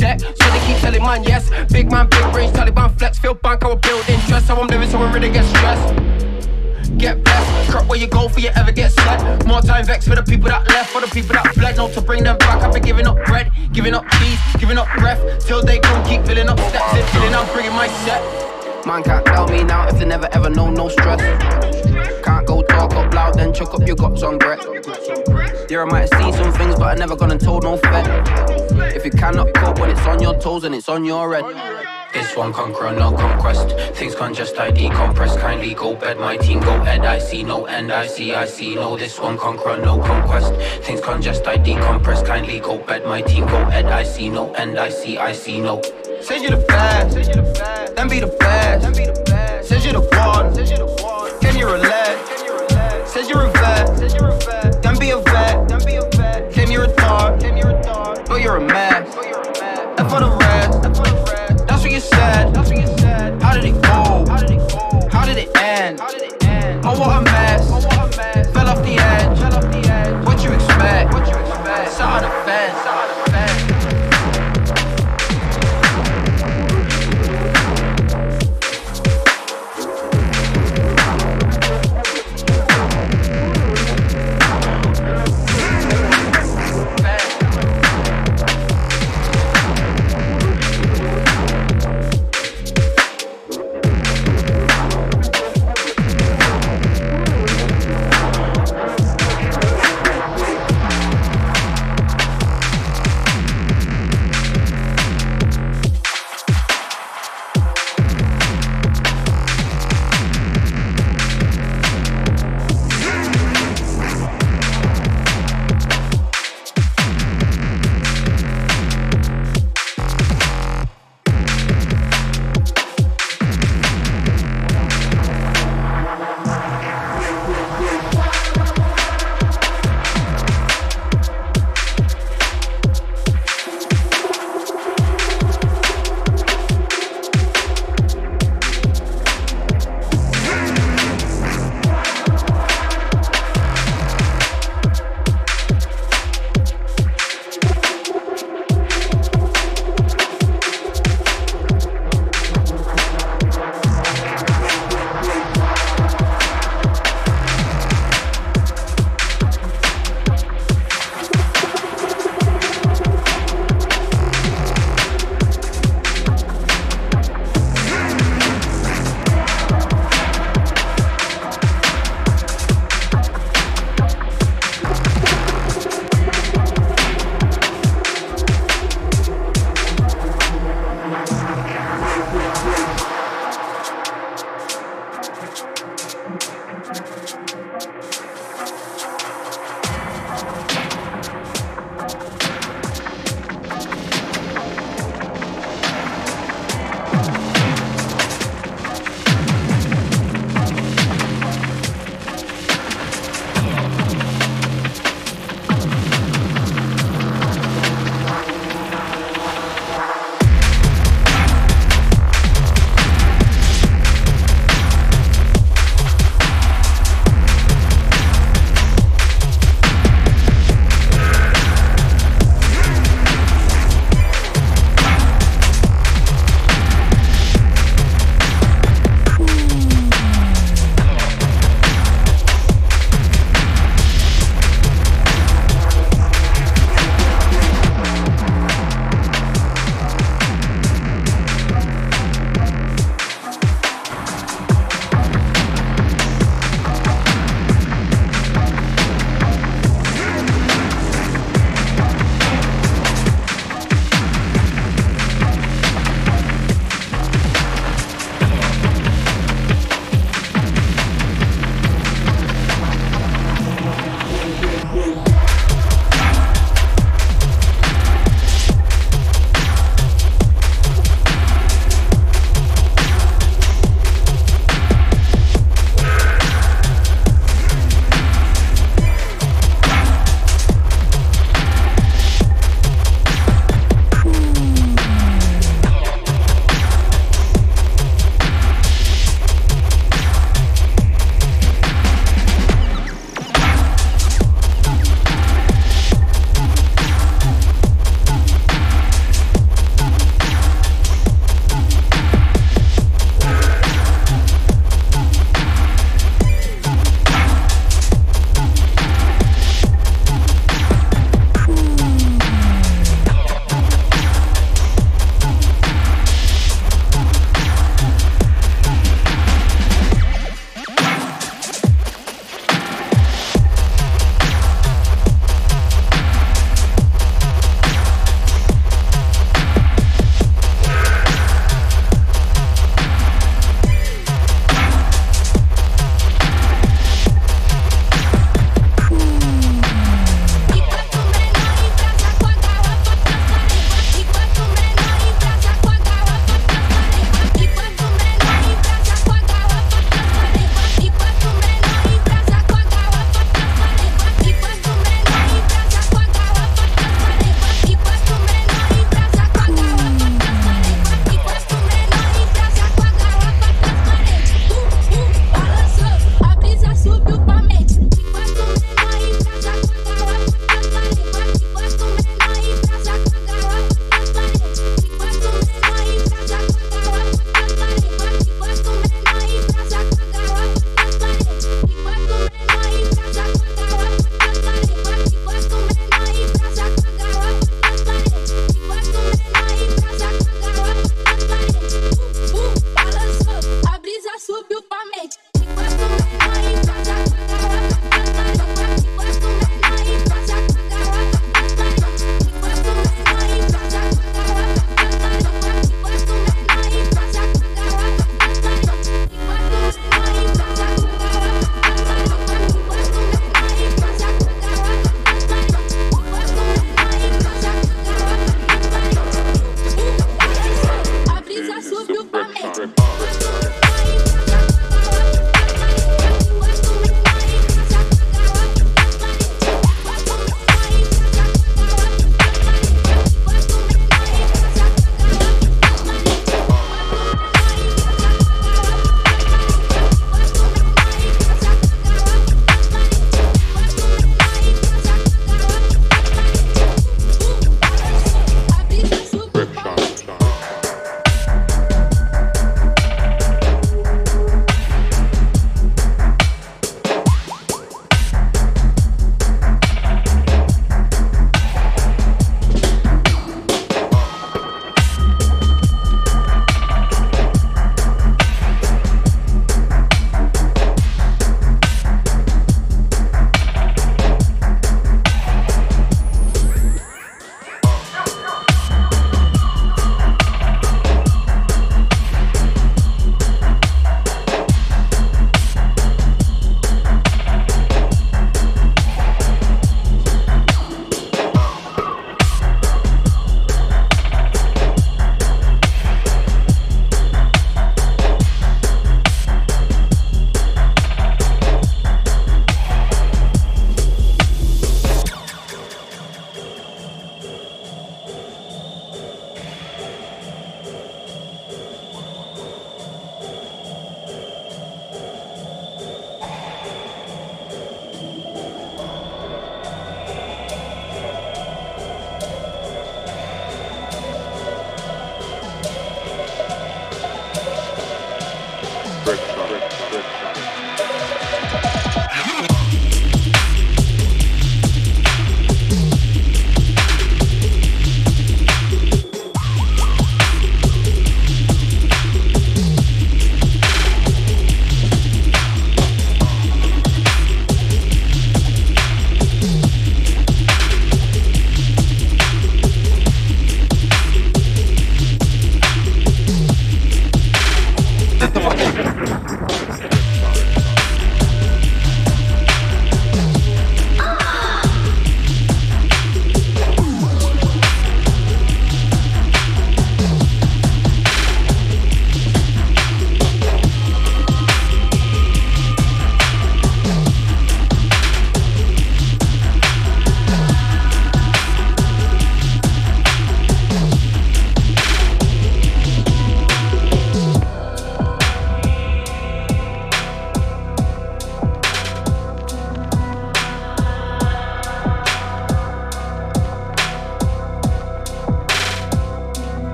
So they keep telling man, yes. Big man, big range, Taliban flex. Feel bank, I'm building, interest. How I'm living, so I really get stressed. Get blessed. Crap where you go for you ever get set. More time vex for the people that left, for the people that fled. No, to bring them back, I've been giving up bread, giving up cheese, giving up breath. Till they come, keep filling up steps. it, feeling, I'm bringing my set. Man can't tell me now if they never ever know no stress. Can't up loud, then chuck up your guts on breath. Yeah, I might see some things, but I never gone and told no fed. If you cannot cope when it's on your toes and it's on your head. This one conqueror, no conquest. Things congest, I decompress. Kindly go bed, my team go head. I see no end, I see, I see no. This one conqueror, no conquest. Things congest, I decompress. Kindly go bed, my team go head. I see no end, I see, I see no. Say you the fast, then be the best. Say you the one, can you relax? You're a vet. Says you're a vet. Don't be a vet. Don't be a vet. Claim you're a dog. Claim you're a you're a mess. Oh, you're a mess. The rest. The. That's what you said. That's what you said. How did it go? How did it go? How did it end? How did it end? Oh, what a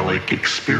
psychedelic experience.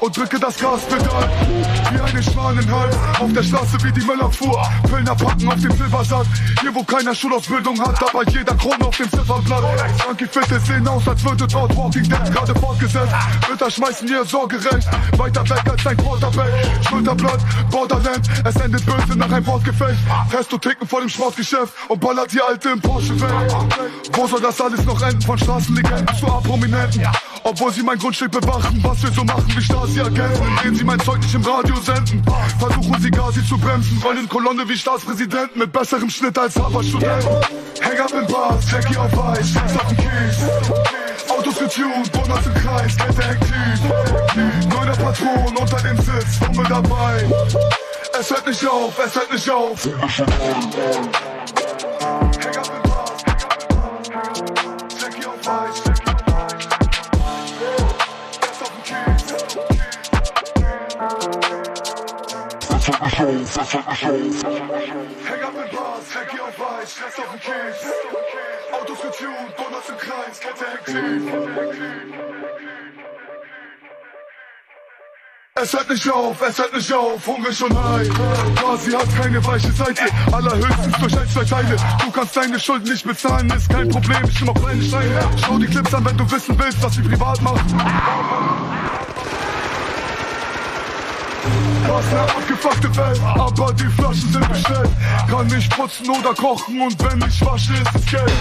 und drücke das Gaspedal wie eine Schwanenhals auf der Straße wie die Müllerfuhr. Pöllner packen auf dem Silbersack, hier wo keiner Schulausbildung hat, aber jeder Krone auf dem Zifferblatt. Frankie Fitte sehen aus, als würde dort Walking Dead gerade fortgesetzt. Ritter schmeißen ihr Sorgerecht, weiter weg als dein Quarterback. Schulterblatt, Borderland, es endet böse nach einem Wortgefecht. Testo ticken vor dem Sportgeschäft und ballert die Alte im Porsche weg. Wo soll das alles noch enden? Von Straßenlegenden zu A-Prominenten. Obwohl sie mein Grundstück bewachen, was wir so machen wie Stasi-Agenten, indem sie mein Zeug nicht im Radio senden. Versuchen sie gar sie zu bremsen, rollen Kolonne wie Staatspräsidenten mit besserem Schnitt als Harvard-Studenten. Hang up in Bars, Jackie auf Eis, Sex auf dem Kies. Autos getuned, Donuts im Kreis, Kette aktiv. Neuner Patron unter dem Sitz, Fummel dabei. Es hört nicht auf, es hört nicht auf. Ab in Bars, Hecki auf Weiß, Stress auf dem Kies. Autos getuned, Donuts im Kreis, Kette hektisch. Es hört nicht auf, es hört nicht auf, hungrig und high. Quasi hat keine weiche Seite, allerhöchstens durch ein, zwei Teile. Du kannst deine Schulden nicht bezahlen, ist kein Problem, ich nehm auch kleine Steine. Schau die Clips an, wenn du wissen willst, was sie privat macht. Was eine abgefuckte Welt, aber die Flaschen sind bestellt. Kann nicht putzen oder kochen und wenn ich wasche, ist es Geld.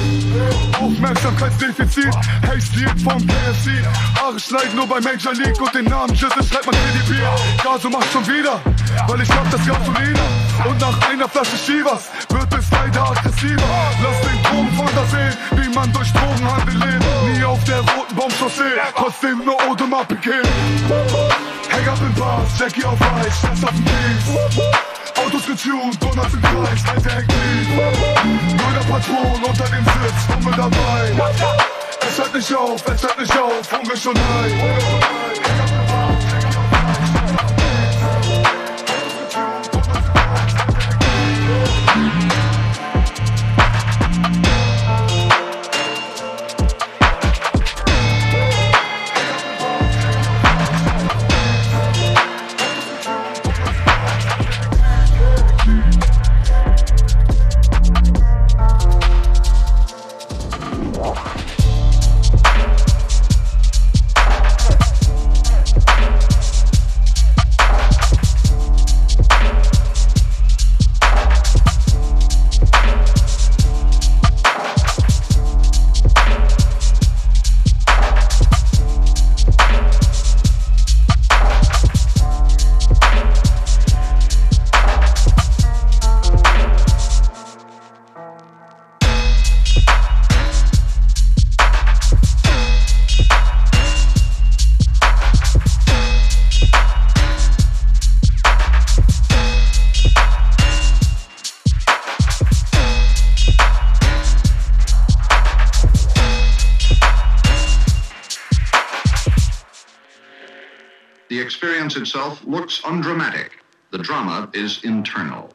Aufmerksamkeitsdefizit, Haste vom KFC. Arschleid nur bei Major League und den Namen Jizzle schreibt man KDP. Gaso macht schon wieder, weil ich hab das Gasolina. Und nach einer Flasche Chivas wird es leider aggressiver. Lass den Drogenfahnder sehen, wie man durch Drogenhandel lebt. Nie auf der roten Baumchaussee, trotzdem nur Audemars Piquet. Hang up in Bars, Jackie auf Eis, Stress auf dem Kies. Autos getuned, Donuts im Kreis, alte Hecklied. Grüner Patron unter dem Sitz, Hummel dabei. Es hört nicht auf, es hört nicht auf, hungrig und high. Itself looks undramatic. The drama is internal.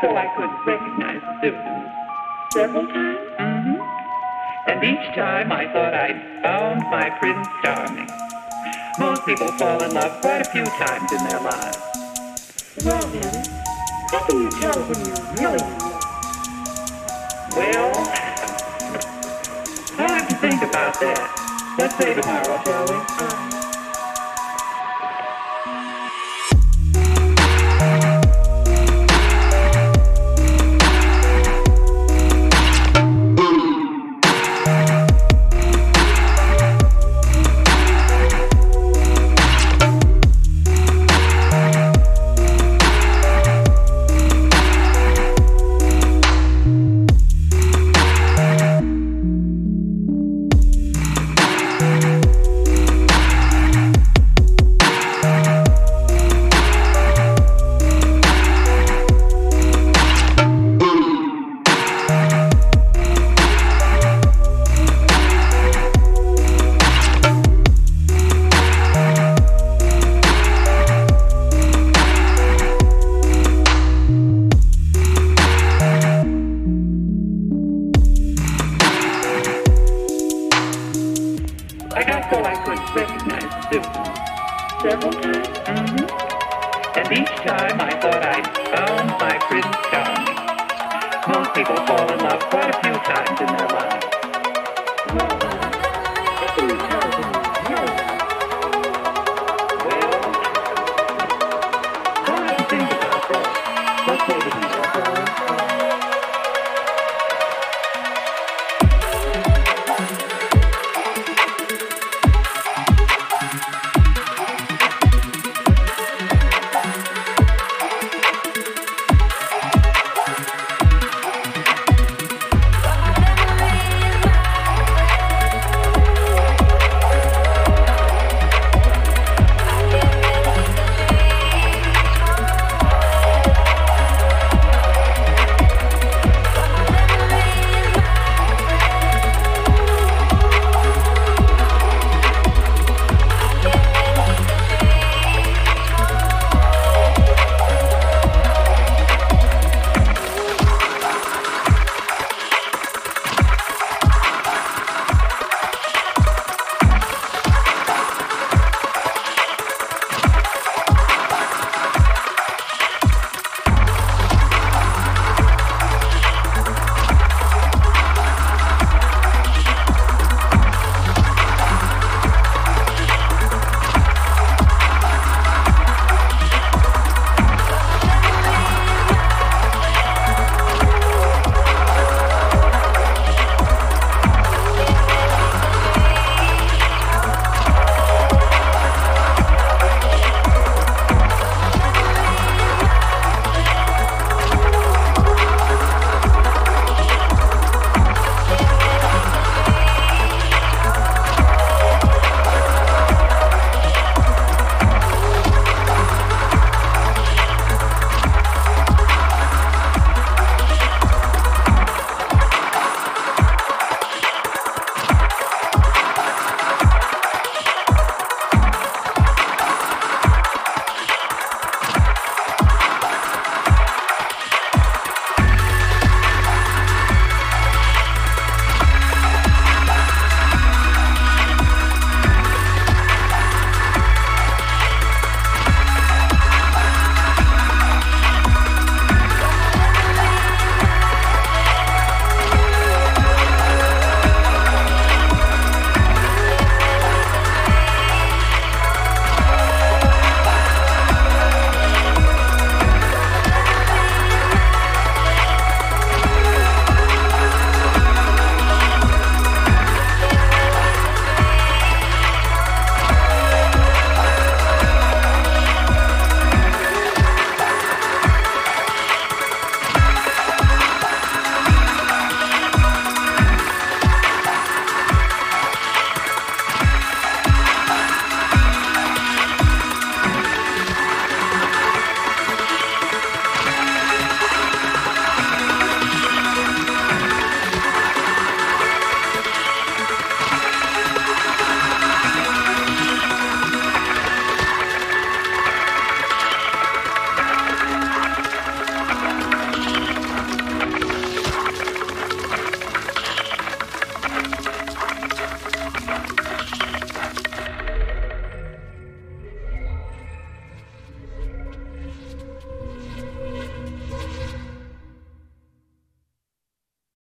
So I could recognize the symptoms. Several times? Mm-hmm. And each time I thought I'd found my Prince Charming. Most people fall in love quite a few times in their lives. Well, then, how can you tell when you're really in love? Well, I'll have to think about that. Let's say tomorrow, shall we?